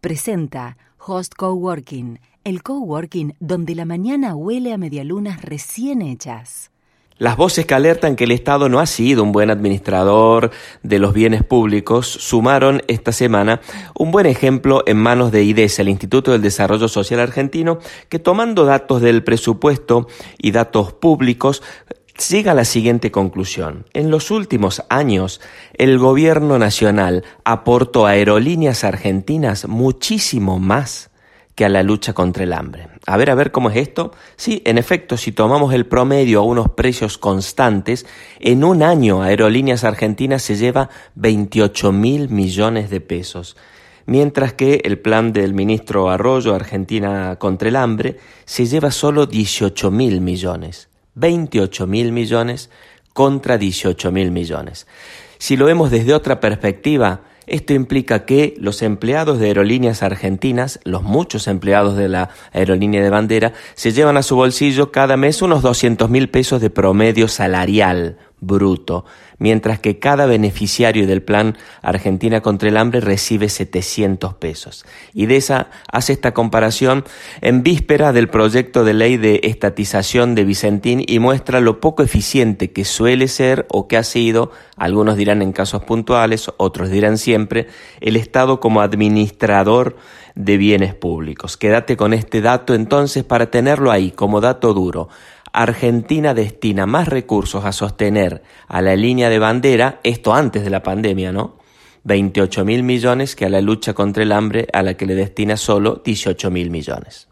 presenta Host Coworking, el coworking donde la mañana huele a medialunas recién hechas. Las voces que alertan que el Estado no ha sido un buen administrador de los bienes públicos sumaron esta semana un buen ejemplo en manos de IDES, el Instituto del Desarrollo Social Argentino, que tomando datos del presupuesto y datos públicos, llega a la siguiente conclusión. En los últimos años, el gobierno nacional aportó a aerolíneas argentinas muchísimo más que a la lucha contra el hambre. A ver, a ver cómo es esto. Sí, en efecto, si tomamos el promedio a unos precios constantes, en un año Aerolíneas Argentinas se lleva 28 mil millones de pesos, mientras que el plan del ministro Arroyo, Argentina contra el hambre, se lleva solo 18 mil millones. 28 mil millones contra 18 mil millones. Si lo vemos desde otra perspectiva, esto implica que los empleados de aerolíneas argentinas, los muchos empleados de la aerolínea de bandera, se llevan a su bolsillo cada mes unos 200 mil pesos de promedio salarial bruto, mientras que cada beneficiario del plan Argentina contra el hambre recibe 700 pesos. Y de esa hace esta comparación en víspera del proyecto de ley de estatización de Vicentín y muestra lo poco eficiente que suele ser o que ha sido, algunos dirán en casos puntuales, otros dirán siempre, el Estado como administrador de bienes públicos. Quédate con este dato entonces para tenerlo ahí como dato duro. Argentina destina más recursos a sostener a la línea de bandera, esto antes de la pandemia, ¿no? 28 mil millones que a la lucha contra el hambre a la que le destina solo 18 mil millones.